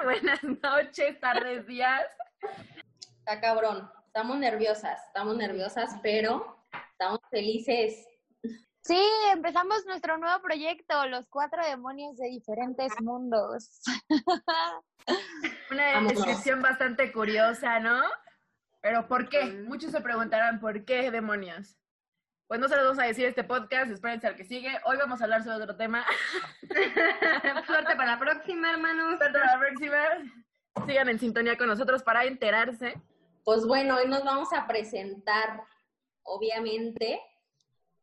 Buenas noches, tardes, días. Está cabrón. Estamos nerviosas, estamos nerviosas, pero estamos felices. Sí, empezamos nuestro nuevo proyecto, Los Cuatro Demonios de Diferentes Mundos. Una descripción bastante curiosa, ¿no? Pero ¿por qué? Muchos se preguntarán, ¿por qué demonios? Pues no se los vamos a decir este podcast, espérense al que sigue. Hoy vamos a hablar sobre otro tema. Suerte para la próxima, hermanos. Hasta la próxima. Sigan en sintonía con nosotros para enterarse. Pues bueno, hoy nos vamos a presentar, obviamente.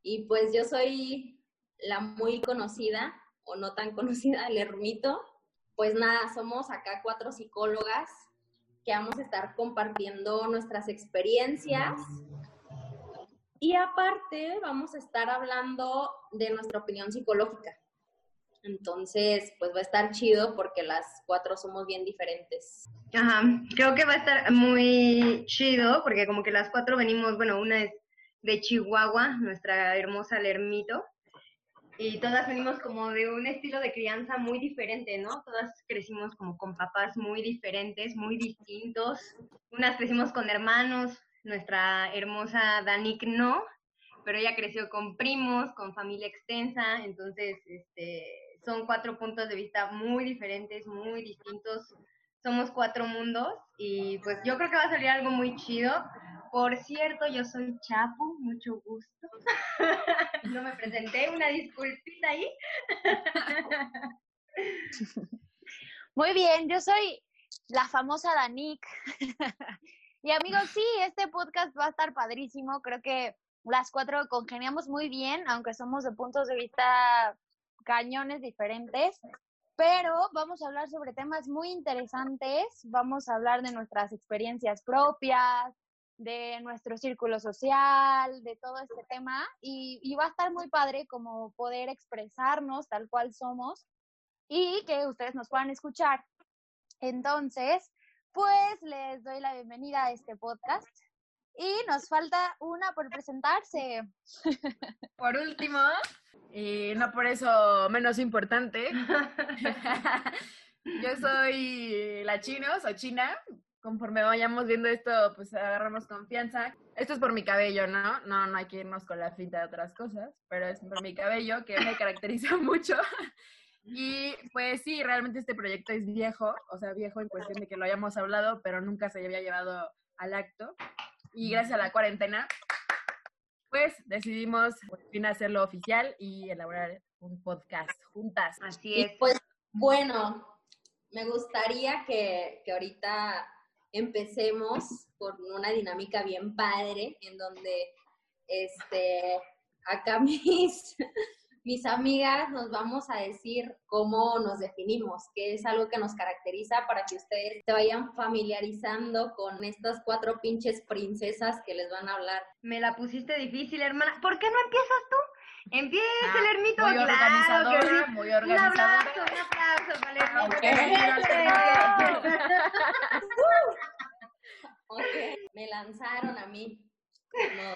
Y pues yo soy la muy conocida, o no tan conocida, el ermito. Pues nada, somos acá cuatro psicólogas que vamos a estar compartiendo nuestras experiencias. Y aparte vamos a estar hablando de nuestra opinión psicológica. Entonces, pues va a estar chido porque las cuatro somos bien diferentes. Ajá, creo que va a estar muy chido porque como que las cuatro venimos, bueno, una es de Chihuahua, nuestra hermosa Lermito, y todas venimos como de un estilo de crianza muy diferente, ¿no? Todas crecimos como con papás muy diferentes, muy distintos. Unas crecimos con hermanos, nuestra hermosa Danik no, pero ella creció con primos, con familia extensa, entonces este, son cuatro puntos de vista muy diferentes, muy distintos. Somos cuatro mundos y pues yo creo que va a salir algo muy chido. Por cierto, yo soy Chapo, mucho gusto. no me presenté, una disculpita ahí. Muy bien, yo soy la famosa Danik. y amigos, sí, este podcast va a estar padrísimo. Creo que las cuatro congeniamos muy bien, aunque somos de puntos de vista cañones diferentes. Pero vamos a hablar sobre temas muy interesantes. Vamos a hablar de nuestras experiencias propias, de nuestro círculo social, de todo este tema. Y, y va a estar muy padre como poder expresarnos tal cual somos y que ustedes nos puedan escuchar. Entonces, pues les doy la bienvenida a este podcast y nos falta una por presentarse. Por último, y no por eso menos importante, yo soy la chino, soy china. Conforme vayamos viendo esto, pues agarramos confianza. Esto es por mi cabello, ¿no? No, no hay que irnos con la finta de otras cosas, pero es por mi cabello que me caracteriza mucho. Y pues sí, realmente este proyecto es viejo, o sea, viejo en cuestión de que lo hayamos hablado, pero nunca se había llevado al acto. Y gracias a la cuarentena, pues decidimos por fin hacerlo oficial y elaborar un podcast juntas. Así Y es. pues bueno, me gustaría que, que ahorita empecemos por una dinámica bien padre en donde este acá mis, mis amigas nos vamos a decir cómo nos definimos, que es algo que nos caracteriza para que ustedes se vayan familiarizando con estas cuatro pinches princesas que les van a hablar. Me la pusiste difícil, hermana. ¿Por qué no empiezas tú? Empieza Ah, el ermito, muy claro organizadora, que sí. muy Un aplauso, un aplauso para el ermito. Ok, me lanzaron a mí. No,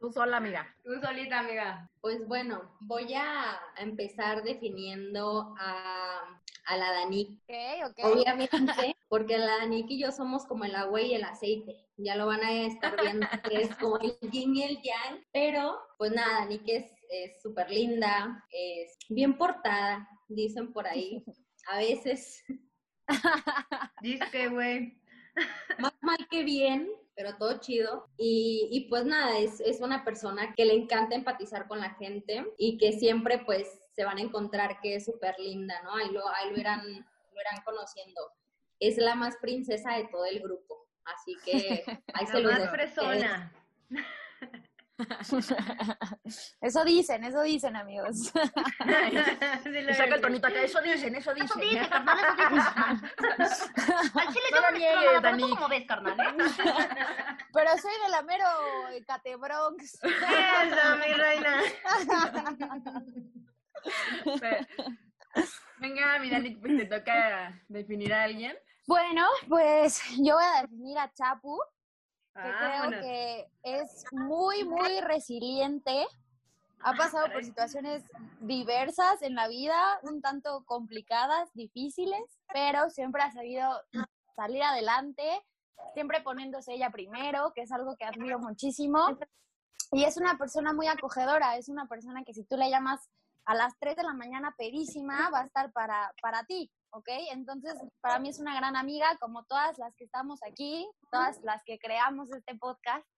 Tú sola, amiga. Tú solita, amiga. Pues bueno, voy a empezar definiendo a, a la Danik. Ok, ok. Obviamente, porque la Danik y yo somos como el agua y el aceite. Ya lo van a estar viendo, que es como el yin y el yang. Pero, pues nada, Danik es súper linda, es bien portada, dicen por ahí. A veces, Dice güey. más mal que bien, pero todo chido. Y, y pues nada, es, es una persona que le encanta empatizar con la gente y que siempre pues se van a encontrar que es súper linda, ¿no? Ahí lo, ahí lo, irán, lo irán conociendo. Es la más princesa de todo el grupo. Así que ahí se La más dejo. fresona. Eso dicen, eso dicen, amigos. Y saca el tonito acá, eso dicen, eso Eso dicen. dice, carnal, eso dice. Al chile No yo lo no me niegues, pero tú Dani. cómo ves, carnal, ¿eh? Pero soy de la mero Catebronx. Eso, mi reina. Venga, mira, Nick, pues te toca definir a alguien. Bueno, pues yo voy a definir a Chapu, que Vámonos. creo que es muy, muy resiliente, ha pasado por situaciones diversas en la vida, un tanto complicadas, difíciles, pero siempre ha sabido salir adelante, siempre poniéndose ella primero, que es algo que admiro muchísimo. Y es una persona muy acogedora, es una persona que si tú le llamas a las 3 de la mañana pedísima, va a estar para, para ti, ¿ok? Entonces, para mí es una gran amiga, como todas las que estamos aquí, todas las que creamos este podcast.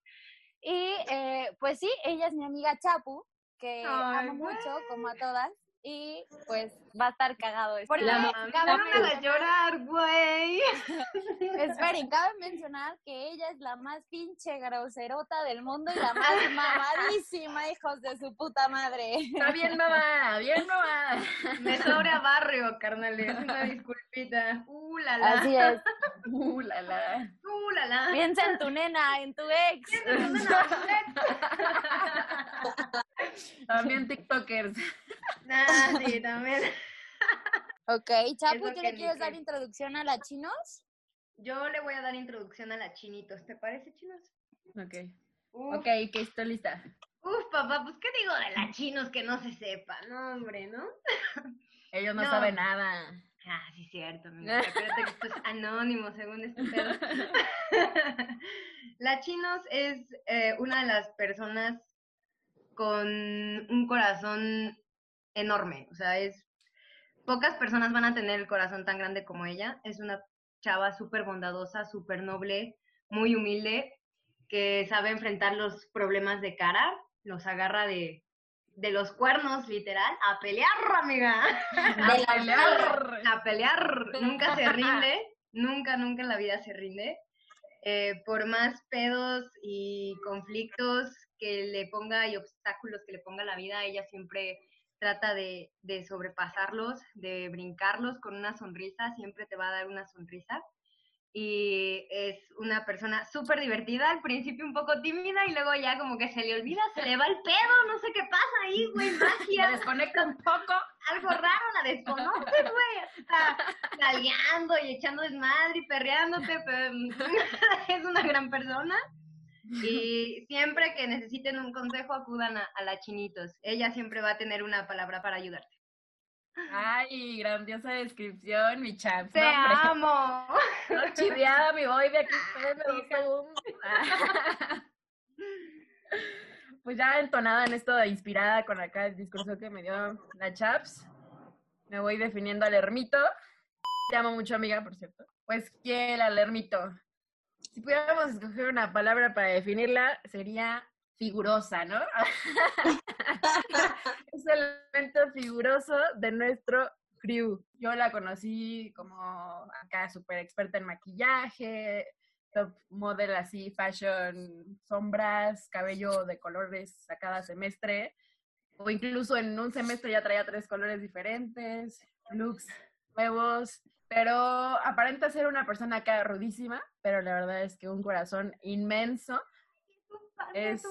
Y eh, pues sí, ella es mi amiga Chapu, que Ay, amo mucho, como a todas. Y pues va a estar cagado. esto. Porque la me hagas llorar, güey. Esperen, cabe mencionar que ella es la más pinche groserota del mundo y la más mamadísima, hijos de su puta madre. Está bien, mamá, bien, mamá. Me sobra barrio, carnales. Una disculpita. Uh, la la. Así es. Uh, la, la. Uh, la la. Piensa en tu nena, en tu ex. También TikTokers. Nah, sí, también. Ok, Chapu, ¿tú le quieres dar introducción a la chinos? Yo le voy a dar introducción a la chinitos. ¿Te parece, chinos? Ok. Uf, Ok, que estoy lista. uf, papá, pues qué digo de la chinos que no se sepa, no, hombre, ¿no? Ellos no, No. saben nada. Ah, sí, cierto. amiga. Acuérdate que esto es anónimo, según este pedo. la Chinos es eh, una de las personas con un corazón enorme. O sea, es pocas personas van a tener el corazón tan grande como ella. Es una chava súper bondadosa, súper noble, muy humilde, que sabe enfrentar los problemas de cara, los agarra de, de los cuernos, literal, a pelear, amiga. A pelear. a pelear, nunca se rinde, nunca, nunca en la vida se rinde. Eh, por más pedos y conflictos que le ponga y obstáculos que le ponga la vida, ella siempre trata de, de sobrepasarlos, de brincarlos con una sonrisa, siempre te va a dar una sonrisa. Y es una persona súper divertida, al principio un poco tímida y luego ya como que se le olvida, se le va el pedo, no sé qué pasa ahí, güey, Se magia desconecta un poco. algo raro, la desconoces, güey. Está nalgueando y echando desmadre y perreándote, pero es una gran persona. Y siempre que necesiten un consejo, acudan a, a la Chinitos. Ella siempre va a tener una palabra para ayudarte. Ay, grandiosa descripción, mi chaps. ¡Te No, amo! No, chiviada, mi boy de aquí. espérenme dos segundos. Pues ya entonada en esto, inspirada con acá el discurso que me dio la Chaps, me voy definiendo al ermito. Te amo mucho, amiga, por cierto. Pues, ¿quién al ermito? Si pudiéramos escoger una palabra para definirla, sería figurosa, ¿no? es el elemento figuroso de nuestro crew. Yo la conocí como acá súper experta en maquillaje, top model así, fashion, sombras, cabello de colores a cada semestre. O incluso en un semestre ya traía tres colores diferentes, looks nuevos. Pero aparenta ser una persona acá rudísima, pero la verdad es que un corazón inmenso. Es,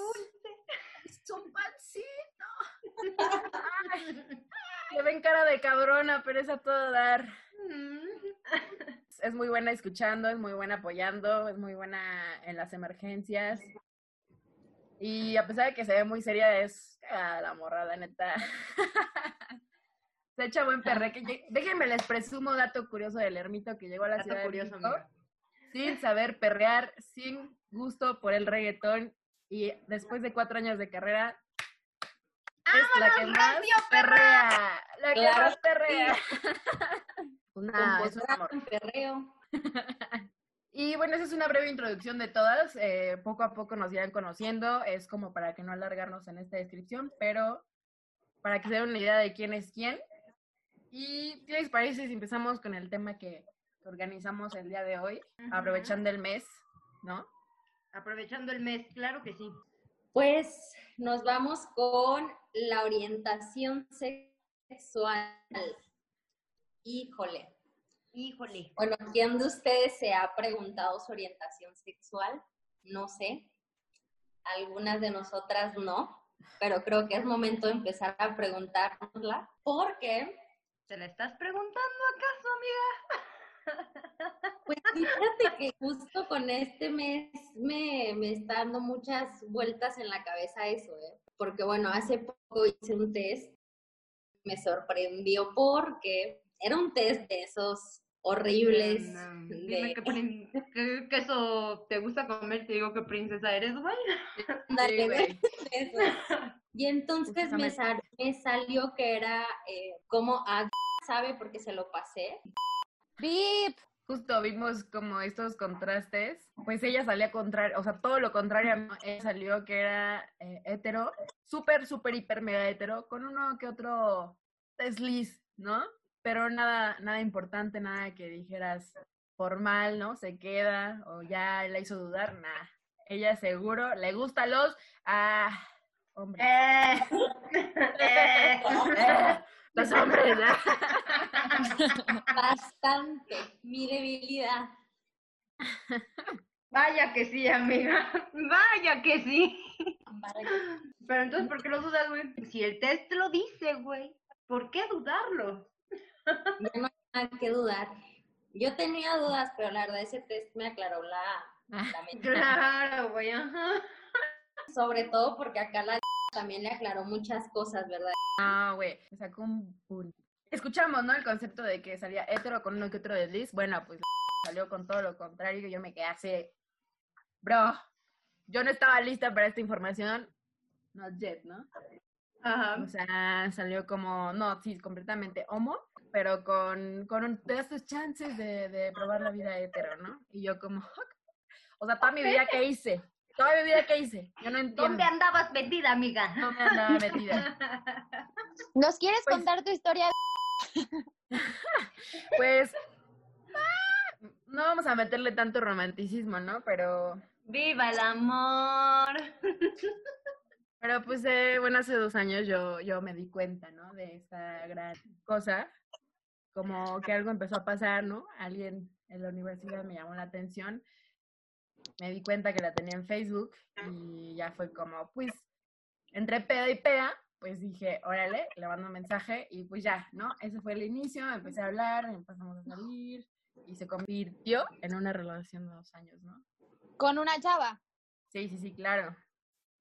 es un pancito. Ay, le ven cara de cabrona, pero es a todo dar. Es muy buena escuchando, es muy buena apoyando, es muy buena en las emergencias. Y a pesar de que se ve muy seria, es ah, la morra, la neta. Se echa buen perreque. Déjenme les presumo dato curioso del ermito que llegó a la Dato ciudad curioso, de México sin saber perrear, sin gusto por el reggaetón y después de cuatro años de carrera es la que más Rocío, perrea, la que Claro más perrea. Una- es un amor. perreo. Y bueno, esa es una breve introducción de todas. eh, poco a poco nos irán conociendo. Es como para que no alargarnos en esta descripción, pero para que se den una idea de quién es quién. ¿Y qué les parece si empezamos con el tema que organizamos el día de hoy, aprovechando el mes, ¿no? Aprovechando el mes, claro que sí. Pues nos vamos con la orientación sexual. Híjole. Híjole. Bueno, ¿quién de ustedes se ha preguntado su orientación sexual? No sé. Algunas de nosotras no, pero creo que es momento de empezar a preguntárnosla porque ¿Te la estás preguntando acaso, amiga? Pues fíjate que justo con este mes me, me está dando muchas vueltas en la cabeza eso, ¿eh? Porque bueno, hace hice un test, me sorprendió porque era un test de esos horribles. No, de- Dime qué, queso te gusta comer, te digo qué princesa eres, güey. Ándale, Sí, güey. Y entonces me, Justamente. sal- me salió que era eh, como a sabe porque se lo pasé. ¡Bip! Justo vimos como estos contrastes, pues ella salía contrario, o sea, todo lo contrario, ella salió que era eh, hetero, súper, súper, hiper, mega hetero, con uno que otro desliz, ¿no? Pero nada, nada importante, nada que dijeras formal, ¿no? Se queda o ya la hizo dudar, nada. Ella seguro le gusta los, ah, hombres. Eh, eh. Eh, los hombres, ¿no? Bastante. Mi debilidad. Vaya que sí, amiga. Vaya que sí. Pero entonces, ¿por qué lo dudas, güey? Si el test lo dice, güey. ¿Por qué dudarlo? Ya no hay nada que dudar. Yo tenía dudas, pero la verdad ese test me aclaró la, la mente. Claro, güey, ajá. Sobre todo porque acá la también le aclaró muchas cosas, ¿verdad? Ah, güey, me sacó un punto. Escuchamos, ¿no? El concepto de que salía hetero con uno que otro desliz. Bueno, pues salió con todo lo contrario y yo me quedé así. Bro, yo no estaba lista para esta información. Not yet, ¿no? Ajá. O sea, salió como, no, sí, completamente homo, pero con, con un, de estos chances de, de probar la vida hetero, ¿no? Y yo como, o sea, toda mi vida que hice, toda mi vida que hice, yo no entiendo. ¿Dónde andabas metida, amiga? ¿Dónde andaba metida? ¿Nos quieres Pues- contar tu historia? Pues, no vamos a meterle tanto romanticismo, ¿no? Pero, ¡Viva el amor! pero pues, eh, bueno, hace dos años yo, yo me di cuenta, ¿no? De esta gran cosa, como que algo empezó a pasar, ¿no? Alguien en la universidad me llamó la atención, me di cuenta que la tenía en Facebook y ya fue como, pues, entre peda y peda, pues dije, órale, le mando un mensaje y pues ya, ¿no? Ese fue el inicio, empecé a hablar, empezamos a salir y se convirtió en una relación de dos años, ¿no? Con una chava. Sí, sí, sí, claro.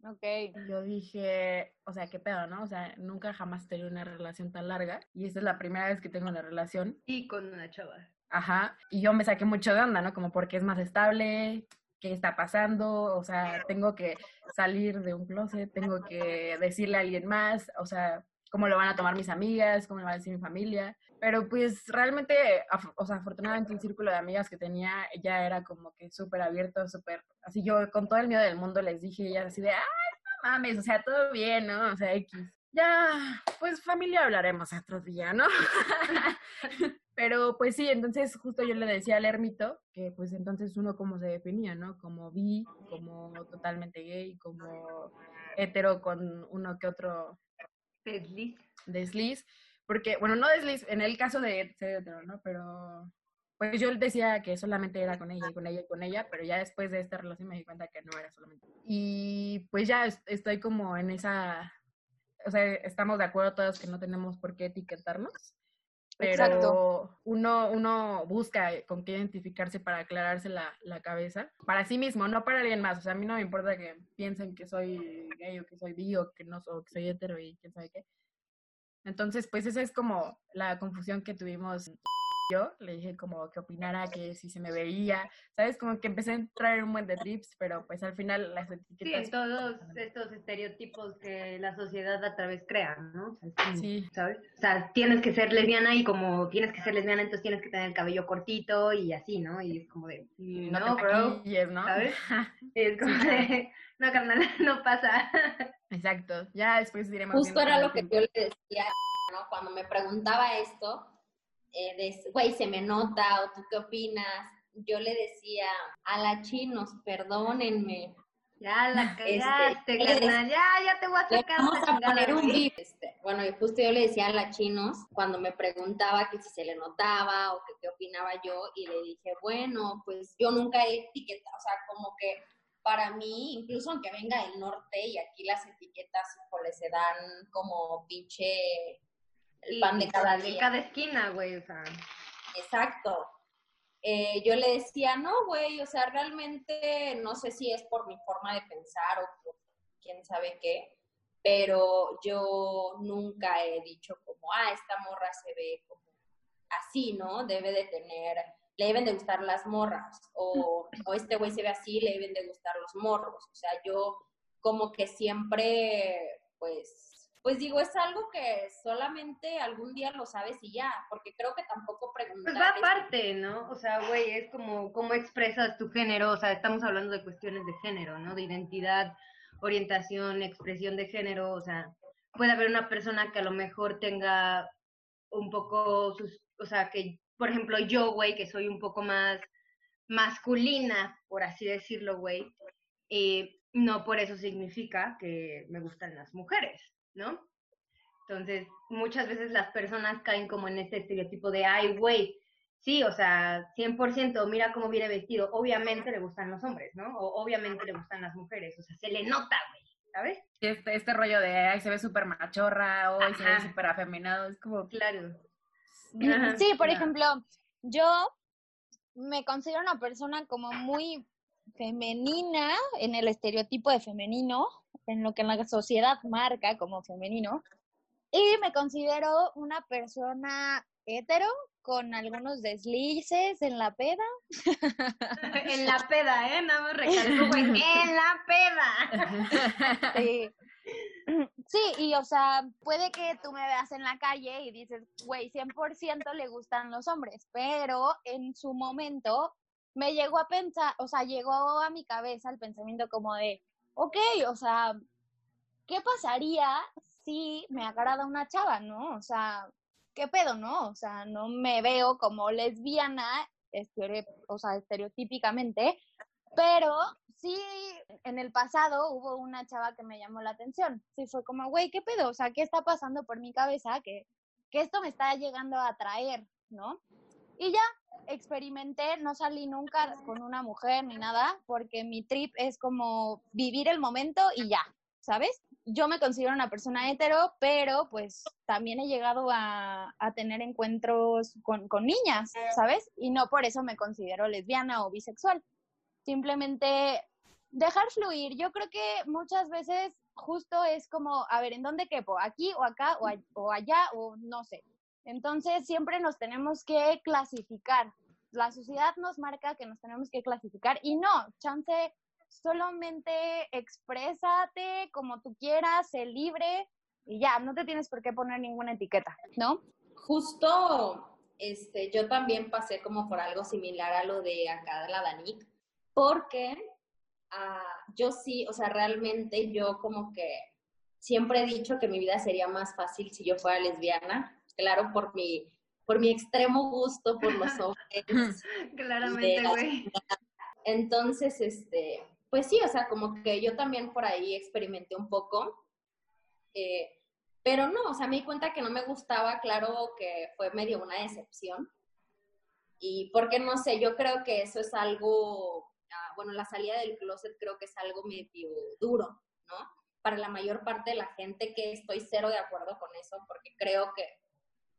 Ok. Y Yo dije, o sea, qué pedo, ¿no? O sea, nunca jamás he tenido una relación tan larga y esta es la primera vez que tengo una relación. Y con una chava. Ajá. Y yo me saqué mucho de onda, ¿no? Como porque es más estable, qué está pasando, o sea, tengo que salir de un closet, tengo que decirle a alguien más, o sea, cómo lo van a tomar mis amigas, cómo lo va a decir mi familia. Pero pues realmente, o sea, afortunadamente el círculo de amigas que tenía ya era como que súper abierto, súper, así yo con todo el miedo del mundo les dije, ellas así de, ay, no mames, o sea, todo bien, ¿no? O sea, X. Ya, pues familia hablaremos otro día, ¿no? Pero pues sí, entonces justo yo le decía al ermito que pues entonces uno cómo se definía, ¿no? Como bi, como totalmente gay, como hetero con uno que otro Desliz. desliz, porque, bueno, no desliz, en el caso de ser hetero, ¿no? Pero, pues yo decía que solamente era con ella y con ella y con ella, pero ya después de esta relación me di cuenta que no era solamente. Y pues ya est- estoy como en esa, o sea, estamos de acuerdo todos que no tenemos por qué etiquetarnos. Pero uno, uno busca con qué identificarse para aclararse la, la cabeza, para sí mismo, no para alguien más. O sea, a mí no me importa que piensen que soy gay o que soy bi o que no o que soy hetero y quién sabe qué. Entonces, pues esa es como la confusión que tuvimos yo. Le dije como que opinara, que si se me veía, ¿sabes? Como que empecé a entrar en un buen de trips, pero pues al final las Sí, etiquetas... en todos estos estereotipos que la sociedad a través crea, ¿no? O sea, es como, Sí. ¿Sabes? O sea, tienes que ser lesbiana y como tienes que ser lesbiana, entonces tienes que tener el cabello cortito y así, ¿no? Y es como de, Y no, no, te bro, maquilles, ¿no? ¿sabes? Y es como de, no, carnal, no pasa. Exacto. Ya después diremos. Justo era lo que tiempo. yo le decía, ¿no? Cuando me preguntaba esto, eh, de, güey, se me nota, o tú qué opinas, yo le decía a la chinos, perdónenme, Ya la Este, cagaste, ¿qué le carnal, ya, ya te voy a sacar vamos a poner un beep. Este, bueno, y justo yo le decía a la chinos, cuando me preguntaba que si se le notaba o que qué opinaba yo, y le dije, bueno, pues yo nunca he etiquetado, o sea, como que para mí, incluso aunque venga del norte y aquí las etiquetas, híjole, se dan como pinche el pan de cada cada esquina, güey, o sea. Exacto. Eh, yo le decía, no, güey, o sea, realmente no sé si es por mi forma de pensar o por quién sabe qué, pero yo nunca he dicho como, ah, esta morra se ve como así, ¿no? Debe de tener, le deben de gustar las morras, o, o este güey se ve así, le deben de gustar los morros. O sea, yo como que siempre, pues, pues digo, es algo que solamente algún día lo sabes y ya, porque creo que tampoco preguntar. Pues va aparte, ¿no? O sea, güey, es como cómo expresas tu género, o sea, estamos hablando de cuestiones de género, ¿no? De identidad, orientación, expresión de género, o sea, puede haber una persona que a lo mejor tenga un poco sus, o sea, que, por ejemplo, yo, güey, que soy un poco más masculina, por así decirlo, güey, eh, no por eso significa que me gustan las mujeres, ¿no? Entonces, muchas veces las personas caen como en este estereotipo de, ay, güey, sí, o sea, 100%, mira cómo viene vestido, obviamente le gustan los hombres, ¿no? O obviamente le gustan las mujeres, o sea, se le nota, güey, ¿sabes? Este, este rollo de, ay, se ve súper machorra, o se ve súper afeminado, es como... Claro. Sí, por ejemplo, yo me considero una persona como muy femenina en el estereotipo de femenino, en lo que la sociedad marca como femenino, y me considero una persona hetero con algunos deslices en la peda. en la peda, ¿eh? Nada más recalco, güey, en la peda. sí. Sí, y o sea, puede que tú me veas en la calle y dices, güey, 100% le gustan los hombres, pero en su momento me llegó a pensar, o sea, llegó a mi cabeza el pensamiento como de, ok, o sea, ¿qué pasaría si me agrada una chava, no? O sea, ¿qué pedo, no? O sea, no me veo como lesbiana, o sea, estereotípicamente, pero sí, en el pasado hubo una chava que me llamó la atención. Sí, fue como, güey, ¿qué pedo? O sea, ¿qué está pasando por mi cabeza? Que, que esto me está llegando a atraer, ¿no? Y ya experimenté, no salí nunca con una mujer ni nada, porque mi trip es como vivir el momento y ya, ¿sabes? Yo me considero una persona hetero, pero pues también he llegado a, a tener encuentros con, con niñas, ¿sabes? Y no por eso me considero lesbiana o bisexual simplemente dejar fluir. Yo creo que muchas veces justo es como, a ver, ¿en dónde quepo? ¿Aquí o acá o, allá o no sé? Entonces siempre nos tenemos que clasificar. La sociedad nos marca que nos tenemos que clasificar y no, chance, solamente exprésate como tú quieras, sé libre y ya, no te tienes por qué poner ninguna etiqueta, ¿no? Justo, este, yo también pasé como por algo similar a lo de acá de la Danik porque uh, yo sí, o sea, realmente yo como que siempre he dicho que mi vida sería más fácil si yo fuera lesbiana, claro, por mi, por mi extremo gusto por los hombres. Claramente, güey. Entonces, este, pues sí, o sea, como que yo también por ahí experimenté un poco, eh, pero no, o sea, me di cuenta que no me gustaba, claro que fue medio una decepción. Y porque no sé, yo creo que eso es algo bueno, la salida del closet creo que es algo medio duro, ¿no? Para la mayor parte de la gente que estoy cero de acuerdo con eso, porque creo que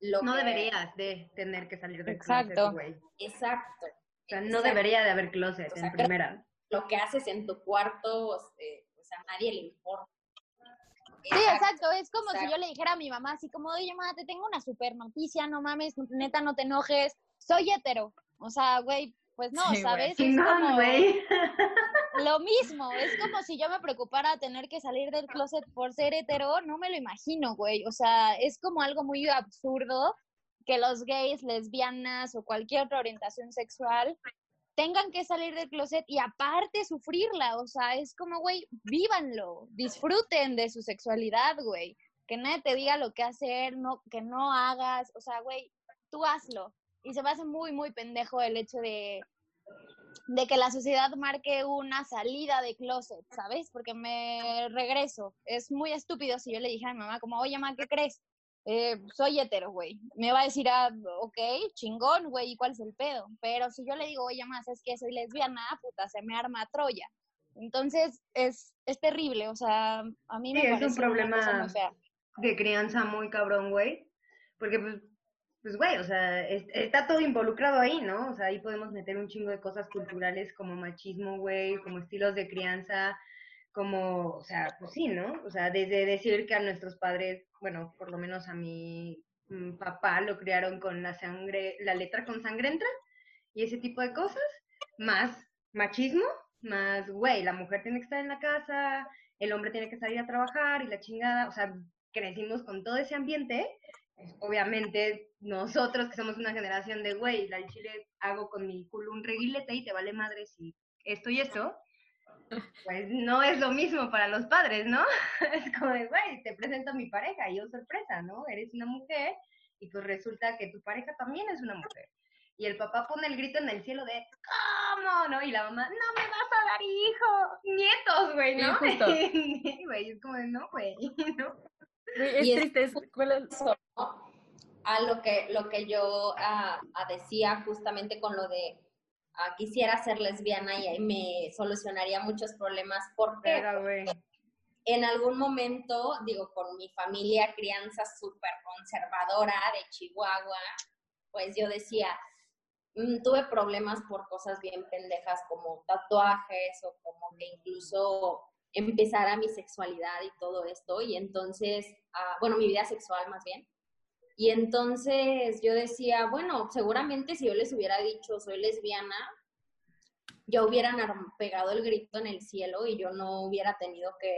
lo no deberías de tener que salir del closet, güey. Exacto. O sea, no debería de haber closet en primera. Lo que haces en tu cuarto, este, o sea, a nadie le importa. Sí, exacto. Es como si yo le dijera a mi mamá, así como, oye, mamá, te tengo una super noticia, no mames, neta, no te enojes, soy hetero. O sea, güey, pues no, ¿sabes? Es como lo mismo, es como si yo me preocupara tener que salir del closet por ser hetero, no me lo imagino, güey. O sea, es como algo muy absurdo que los gays, lesbianas o cualquier otra orientación sexual tengan que salir del closet y aparte sufrirla. O sea, es como, güey, vívanlo, disfruten de su sexualidad, güey. Que nadie te diga lo que hacer, no, que no hagas. O sea, güey, tú hazlo y se me hace muy, muy pendejo el hecho de, de que la sociedad marque una salida de closet, ¿sabes? Porque me regreso. Es muy estúpido si yo le dije a mi mamá como, oye, mamá, ¿qué crees? Eh, soy hetero, güey. Me va a decir, ah, ok, chingón, güey, ¿y cuál es el pedo? Pero si yo le digo, oye, mamá, es que soy lesbiana, puta, se me arma Troya. Entonces, es, es terrible, o sea, a mí me parece es un problema de crianza muy cabrón, güey. Porque pues, pues, güey, o sea, está todo involucrado ahí, ¿no? O sea, ahí podemos meter un chingo de cosas culturales como machismo, güey, como estilos de crianza, como, o sea, pues sí, ¿no? O sea, desde decir que a nuestros padres, bueno, por lo menos a mi mm, papá lo criaron con la sangre, la letra con sangre entra y ese tipo de cosas, más machismo, más, güey, la mujer tiene que estar en la casa, el hombre tiene que salir a trabajar y la chingada, o sea, crecimos con todo ese ambiente, pues, obviamente nosotros que somos una generación de, güey, la chile hago con mi culo un reguilete y te vale madre si esto y esto, pues no es lo mismo para los padres, ¿no? Es como de, güey, te presento a mi pareja y yo sorpresa, ¿no? Eres una mujer y pues resulta que tu pareja también es una mujer. Y el papá pone el grito en el cielo de, ¿cómo? ¿No? Y la mamá, no me vas a dar hijo, nietos, güey, ¿no? Sí, justo. güey, es como de, no, güey, ¿no? Es Y es- triste, es, ¿cuál es? A lo que lo que yo ah, ah, decía justamente con lo de ah, quisiera ser lesbiana y me solucionaría muchos problemas porque Pero, en algún momento, digo, con mi familia, crianza súper conservadora de Chihuahua, pues yo decía, mm, tuve problemas por cosas bien pendejas como tatuajes o como que incluso empezara mi sexualidad y todo esto. Y entonces, bueno, mi vida sexual más bien. Y entonces yo decía, bueno, seguramente si yo les hubiera dicho soy lesbiana, ya hubieran pegado el grito en el cielo y yo no hubiera tenido que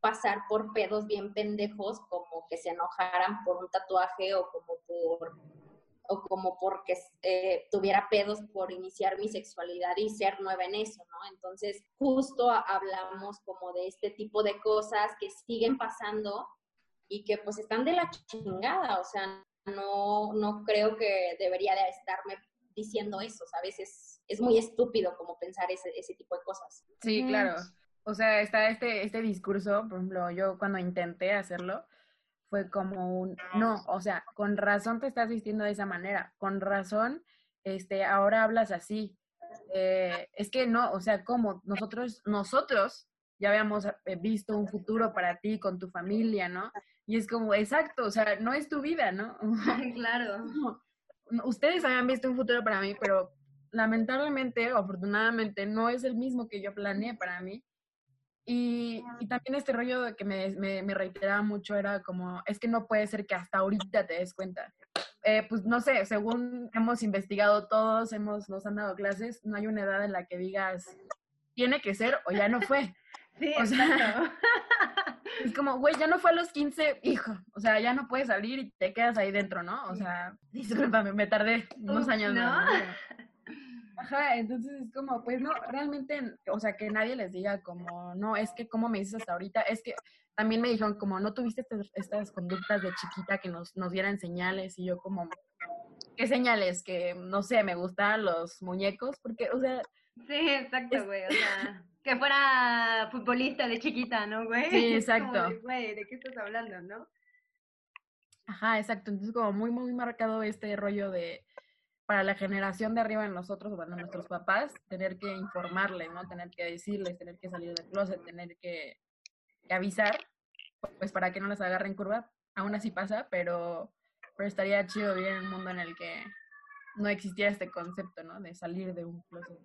pasar por pedos bien pendejos como que se enojaran por un tatuaje o como por o como porque eh, tuviera pedos por iniciar mi sexualidad y ser nueva en eso, ¿no? Entonces, justo hablamos como de este tipo de cosas que siguen pasando y que pues están de la chingada, o sea, no, no creo que debería de estarme diciendo eso, ¿sabes? Es, es muy estúpido como pensar ese, ese tipo de cosas. Sí, claro. O sea, está este, este discurso, por ejemplo, yo cuando intenté hacerlo, fue como un, no, o sea, con razón te estás vistiendo de esa manera, con razón, este, ahora hablas así. Eh, es que no, o sea, como nosotros, nosotros ya habíamos eh, visto un futuro para ti con tu familia, ¿no? Y es como, exacto, o sea, no es tu vida, ¿no? claro. Ustedes habían visto un futuro para mí, pero lamentablemente o afortunadamente no es el mismo que yo planeé para mí. Y, y también este rollo de que me, me, me reiteraba mucho era como, es que no puede ser que hasta ahorita te des cuenta. Eh, pues no sé, según hemos investigado todos, hemos, nos han dado clases, no hay una edad en la que digas, tiene que ser o ya no fue. Sí, O sea. Es como, güey, ya no fue a los 15, hijo. O sea, ya no puedes salir y te quedas ahí dentro, ¿no? O sea, discúlpame, me tardé unos años ¿no? Ajá, entonces es como, pues no, realmente, o sea, que nadie les diga como, no, es que cómo me dices hasta ahorita, es que también me dijeron como, no tuviste estas, estas conductas de chiquita que nos, nos dieran señales y yo como, ¿qué señales? Que, no sé, me gustan los muñecos, porque, o sea, Sí, exacto, Es- güey. O sea, que fuera futbolista de chiquita, ¿no, güey? Sí, exacto. Güey, ¿de qué estás hablando, no? Ajá, exacto. Entonces, como muy, muy marcado este rollo de, para la generación de arriba de nosotros, bueno, nuestros papás, tener que informarles, ¿no? Tener que decirles, tener que salir del closet, tener que, que avisar, pues para que no las agarren curva. Aún así pasa, pero, pero estaría chido vivir en un mundo en el que no existiera este concepto, ¿no? De salir de un closet.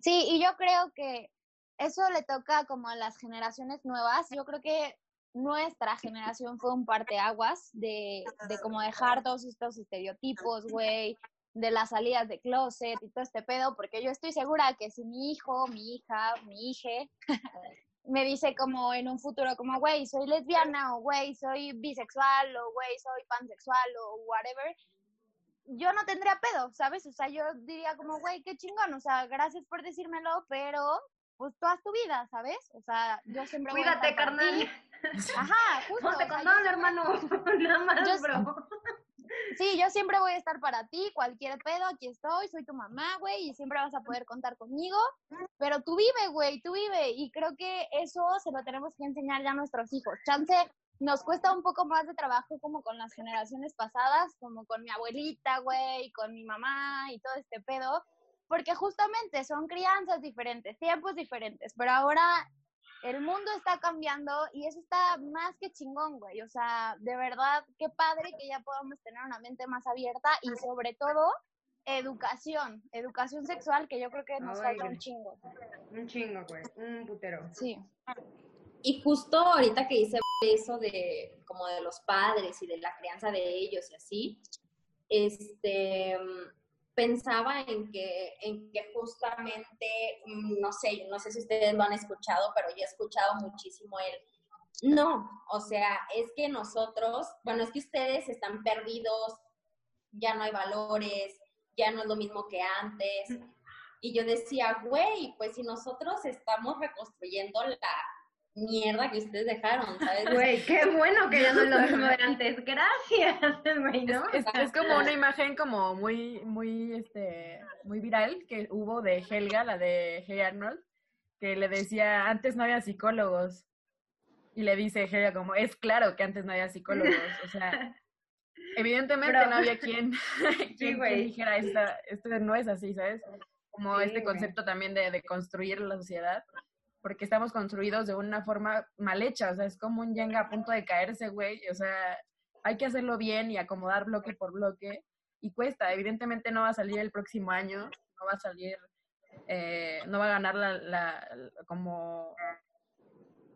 Sí, y yo creo que eso le toca como a las generaciones nuevas. Yo creo que nuestra generación fue un parteaguas de, de como dejar todos estos estereotipos, güey, de las salidas de closet y todo este pedo, porque yo estoy segura que si mi hijo, mi hija, mi hije me dice como en un futuro como, güey, soy lesbiana o güey, soy bisexual o güey, soy pansexual o whatever, yo no tendría pedo, ¿sabes? O sea, yo diría como, güey, qué chingón, o sea, gracias por decírmelo, pero pues haz tu vida, ¿sabes? O sea, yo siempre voy a Cuídate, para ti. carnal. Ajá, justo. Ponte o sea, condón, hermano. Nada más, Yo- bro. Sí, yo siempre voy a estar para ti, cualquier pedo, aquí estoy, soy tu mamá, güey, y siempre vas a poder contar conmigo, pero tú vive, güey, tú vive, y creo que eso se lo tenemos que enseñar ya a nuestros hijos. Chance, nos cuesta un poco más de trabajo como con las generaciones pasadas, como con mi abuelita, güey, con mi mamá y todo este pedo, porque justamente son crianzas diferentes, tiempos diferentes, pero ahora el mundo está cambiando y eso está más que chingón, güey. O sea, de verdad, qué padre que ya podamos tener una mente más abierta y sobre todo educación, educación sexual, que yo creo que nos falta un chingo. Un chingo, güey. Un putero. Sí. Y justo ahorita que dice eso de como de los padres y de la crianza de ellos y así, este pensaba en que, en que justamente, mm, no sé, no sé si ustedes lo han escuchado, pero yo he escuchado muchísimo el no, o sea, es que nosotros, bueno, es que ustedes están perdidos, ya no hay valores, ya no es lo mismo que antes. Y yo decía, güey, pues si nosotros estamos reconstruyendo la mierda que ustedes dejaron, ¿sabes? Güey, qué bueno que ya no lo mismo de antes. Gracias, güey, ¿no? Es, es como una imagen como muy, muy, este, muy viral que hubo de Helga, la de Hey Arnold, que le decía, antes no había psicólogos. Y le dice Helga como, es claro que antes no había psicólogos. O sea, evidentemente Pero- no había quien, quien- quien dijera, "Esta- esto no es así, ¿sabes? Como Sí, este güey. concepto también de, de construir la sociedad. Porque estamos construidos de una forma mal hecha, o sea, es como un yenga a punto de caerse, güey. O sea, hay que hacerlo bien y acomodar bloque por bloque y cuesta. Evidentemente no va a salir el próximo año, no va a salir, eh, no va a ganar la, la- la- como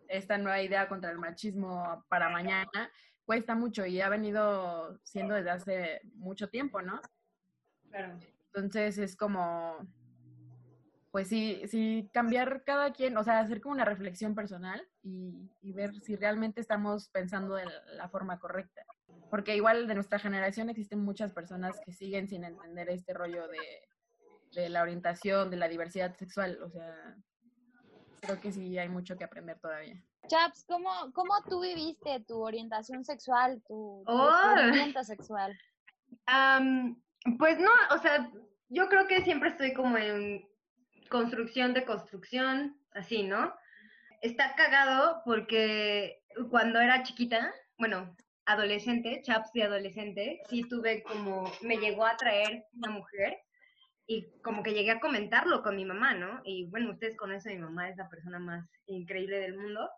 esta nueva idea contra el machismo para mañana. Cuesta mucho y ha venido siendo desde hace mucho tiempo, ¿no? Claro. Entonces es como, pues sí, sí, cambiar cada quien, o sea, hacer como una reflexión personal y, y ver si realmente estamos pensando de la- forma correcta. Porque igual de nuestra generación existen muchas personas que siguen sin entender este rollo de, de la orientación, de la diversidad sexual. O sea, creo que sí hay mucho que aprender todavía. Chaps, ¿cómo, ¿cómo tú viviste tu orientación sexual, tu, tu Oh. sexual? Am, pues no, o sea, yo creo que siempre estoy como en construcción de construcción, así, ¿no? Está cagado porque cuando era chiquita, bueno, adolescente, chaps de adolescente, sí tuve como, me llegó a traer una mujer y como que llegué a comentarlo con mi mamá, ¿no? Y bueno, ustedes conocen a mi mamá, es la persona más increíble del mundo.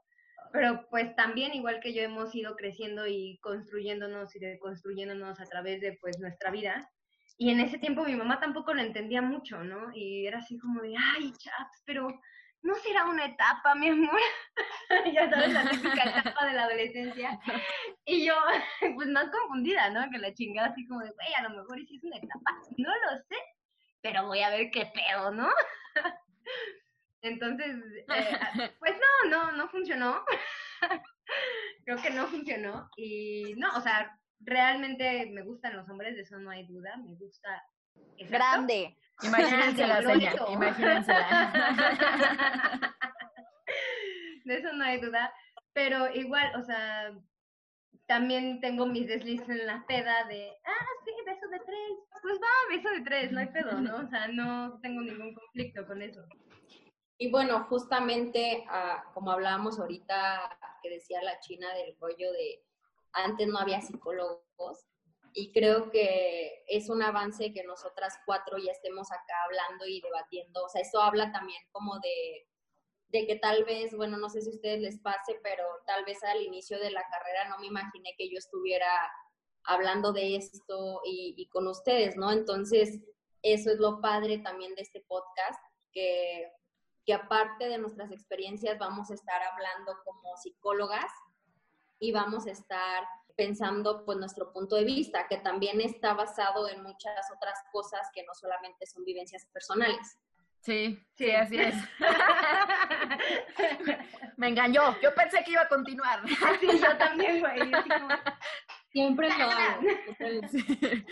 Pero pues también, igual que yo, hemos ido creciendo y construyéndonos y deconstruyéndonos a través de pues nuestra vida. Y en ese tiempo mi mamá tampoco lo entendía mucho, ¿no? Y era así como de, ay, chaps, pero no será una etapa, mi amor. ya sabes, la típica etapa de la adolescencia. Y yo, pues más confundida, ¿no? Que la chingada así como de, güey, a lo mejor sí es una etapa. No lo sé, pero voy a ver qué pedo, ¿no? Entonces, eh, pues no, no, no funcionó. Creo que no funcionó. Y no, o sea, realmente me gustan los hombres, de eso no hay duda. Me gusta. exacto. Grande. Imagínense la seña, Glorito. imagínensela. de eso no hay duda. Pero igual, o sea, también tengo mis deslices en la peda de, ah, sí, beso de tres. Pues va, beso de tres, no hay pedo, ¿no? O sea, no tengo ningún conflicto con eso. Y bueno, justamente ah, como hablábamos ahorita, que decía la China del rollo de antes no había psicólogos, y creo que es un avance que nosotras cuatro ya estemos acá hablando y debatiendo. O sea, eso habla también como de, de que tal vez, bueno, no sé si a ustedes les pase, pero tal vez al inicio de la carrera no me imaginé que yo estuviera hablando de esto y, y con ustedes, ¿no? Entonces, eso es lo padre también de este podcast, que que aparte de nuestras experiencias vamos a estar hablando como psicólogas y vamos a estar pensando pues nuestro punto de vista, que también está basado en muchas otras cosas que no solamente son vivencias personales. Sí, sí, Sí. así es. Me engañó. Yo pensé que iba a continuar. Sí, yo también, güey. Siempre lo hago.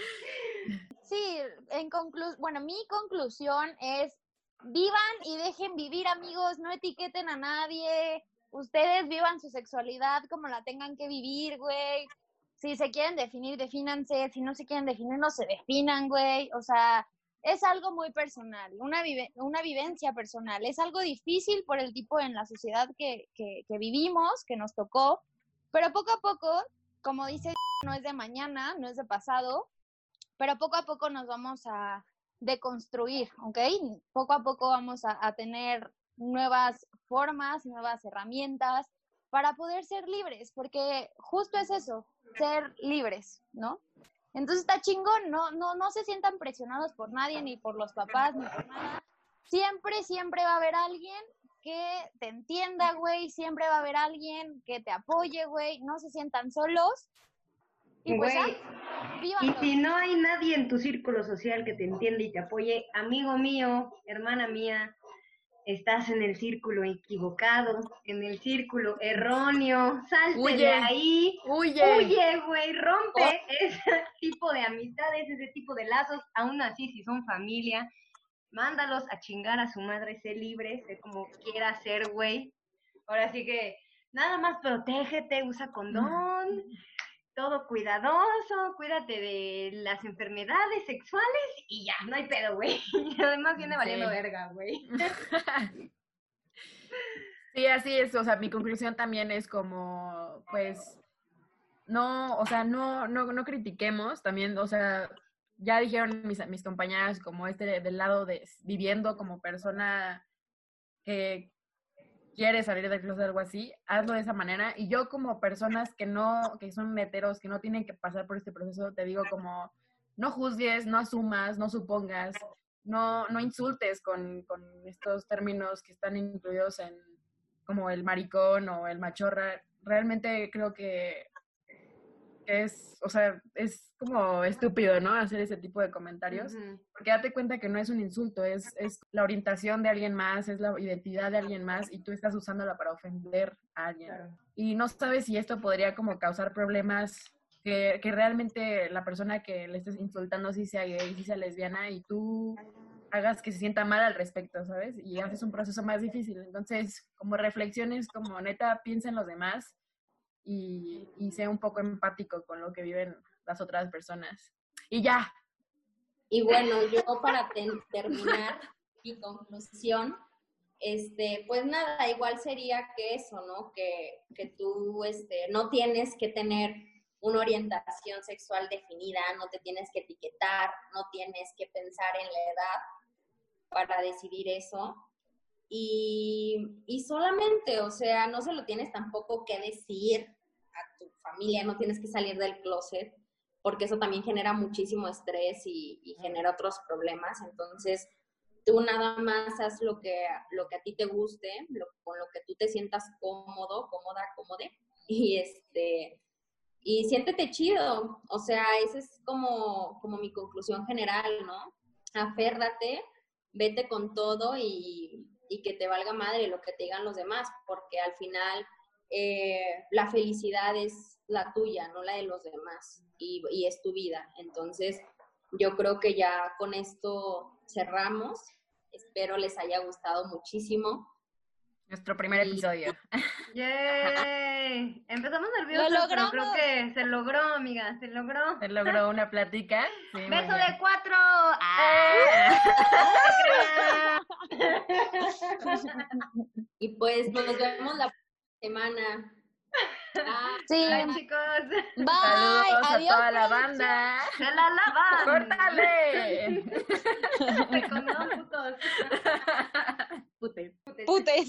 Sí, en conclu bueno, mi conclusión es vivan y dejen vivir, amigos, no etiqueten a nadie. Ustedes vivan su sexualidad como la tengan que vivir, güey. Si se quieren definir, defínanse. Si no se quieren definir, no se definan, güey. O sea, es algo muy personal, una, vive una vivencia personal. Es algo difícil por el tipo en la sociedad que, que, vivimos, que nos tocó. Pero poco a poco, como dice, no es de mañana, no es de pasado, pero poco a poco nos vamos a deconstruir, ¿ok? Poco a poco vamos a, tener nuevas formas, nuevas herramientas para poder ser libres, porque justo es eso, ser libres, ¿no? Entonces está chingón, no, no, no se sientan presionados por nadie, ni por los papás, ni por nada. Siempre, siempre va a haber alguien que te entienda, güey, siempre va a haber alguien que te apoye, güey, no se sientan solos. Y pues Güey, ya, Y si no hay nadie en tu círculo social que te entienda y te apoye, amigo mío, hermana mía, estás en el círculo equivocado, en el círculo erróneo, salte Huye. de ahí, Huye. huye, güey, rompe ese tipo de amistades, ese tipo de lazos, aún así si son familia, mándalos a chingar a su madre, sé libre, sé como quiera ser, güey. Ahora sí que nada más protégete, usa condón, todo cuidadoso, cuídate de las enfermedades sexuales y ya, no hay pedo, güey. Además viene valiendo verga, güey. Sí, así es. O sea, mi conclusión también es como, pues, no, o sea, no, no, no critiquemos también, o sea, ya dijeron mis, mis compañeras como este del lado de viviendo como persona que quiere salir del closet o algo así, hazlo de esa manera. Y yo como personas que no, que son heteros, que no tienen que pasar por este proceso, te digo como, no juzgues, no asumas, no supongas, no, no insultes con, con estos términos que están incluidos en como el maricón o el machorra. Realmente creo que es, o sea, es como estúpido, ¿no? Hacer ese tipo de comentarios. Porque date cuenta que no es un insulto, es, es la orientación de alguien más, es la identidad de alguien más y tú estás usándola para ofender a alguien. Claro. Y no sabes si esto podría como causar problemas que, que realmente la persona que le estés insultando sí sea gay, sí sea lesbiana y tú hagas que se sienta mal al respecto, ¿sabes? Y haces un proceso más difícil. Entonces, como reflexiones, como neta, piensa en los demás y, y sea un poco empático con lo que viven las otras personas. Y ya, Y bueno, yo para terminar mi conclusión, este, pues nada, igual sería que eso, ¿no? Que, que tú este, no tienes que tener una orientación sexual definida, no te tienes que etiquetar, no tienes que pensar en la edad para decidir eso. Y, y solamente, o sea, no se lo tienes tampoco que decir a tu familia, no tienes que salir del closet, porque eso también genera muchísimo estrés y, y genera otros problemas. Entonces, tú nada más haz lo que, lo que a ti te guste, lo- con lo que tú te sientas cómodo, cómoda, cómode, y este y siéntete chido. O sea, esa es como, como mi conclusión general, ¿no? Aférrate, vete con todo y, y que te valga madre lo que te digan los demás, porque al final eh, la felicidad es la tuya, no la de los demás, y, y es tu vida. Entonces, yo creo que ya con esto cerramos. Espero les haya gustado muchísimo. Nuestro primer episodio. Yay. Empezamos nerviosos, ¡Lo pero creo que se logró, amiga, se logró. Se logró una plática. Sí, Beso de cuatro. ¡Ah! Y pues nos vemos la semana. Ah, Sí, Bye, chicos. bye, Saludos a adiós. toda la banda. Se la lavan. ¡Córtale! Dos putos.